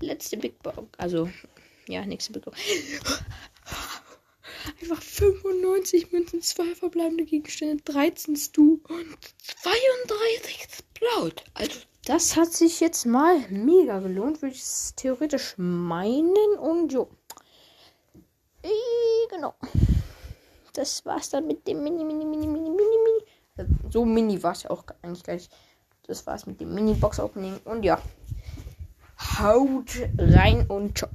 Letzte Big Box. Also, ja, nächste Big Box. Einfach 95 Münzen, zwei verbleibende Gegenstände, 13 Stu und 32 Sprout. Also, das hat sich jetzt mal mega gelohnt, würde ich es theoretisch meinen. Und jo. Äh, genau. Das war's dann mit dem Mini, Mini, Mini, Mini, Mini, Mini. So mini war es ja auch eigentlich gar nicht. Das war's mit dem Mini-Box-Opening. Und ja. Haut rein und ciao.